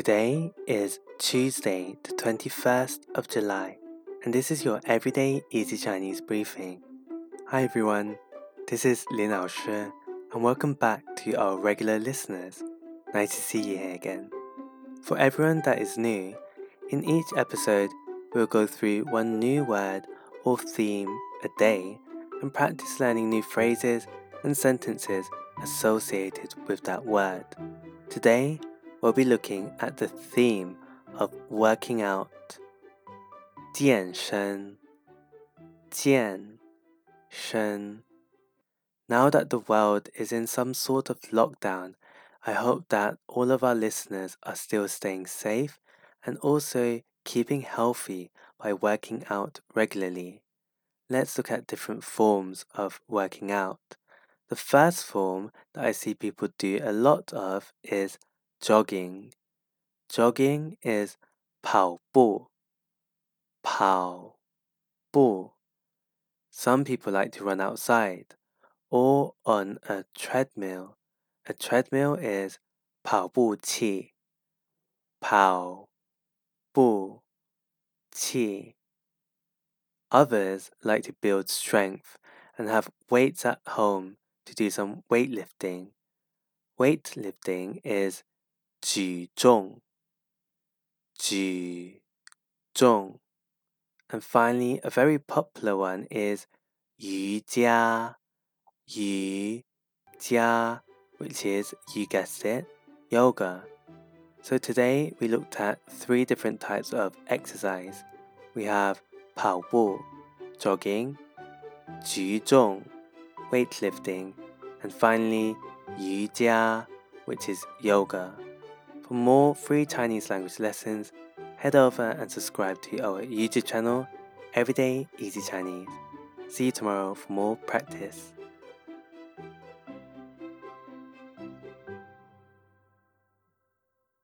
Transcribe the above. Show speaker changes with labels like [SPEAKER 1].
[SPEAKER 1] Today is Tuesday, the 21st of July, and this is your everyday easy Chinese briefing. Hi everyone, this is Lin Shi, and welcome back to our regular listeners. Nice to see you here again. For everyone that is new, in each episode, we'll go through one new word or theme a day and practice learning new phrases and sentences associated with that word. Today, we'll be looking at the theme of working out. 健身,健身. Now that the world is in some sort of lockdown, I hope that all of our listeners are still staying safe and also keeping healthy by working out regularly. Let's look at different forms of working out. The first form that I see people do a lot of is jogging. Jogging is 跑步,跑步. Some people like to run outside or on a treadmill. A treadmill is 跑步器,跑步器. Others like to build strength and have weights at home to do some weightlifting. Weightlifting is 举重,举重. And finally, a very popular one is 瑜伽,瑜伽, which is, you guessed it, yoga. So today we looked at three different types of exercise. We have 跑步, jogging, 举重, weightlifting, and finally 瑜伽, which is yoga. For more free Chinese language lessons, head over and subscribe to our YouTube channel, Everyday Easy Chinese. See you tomorrow for more practice.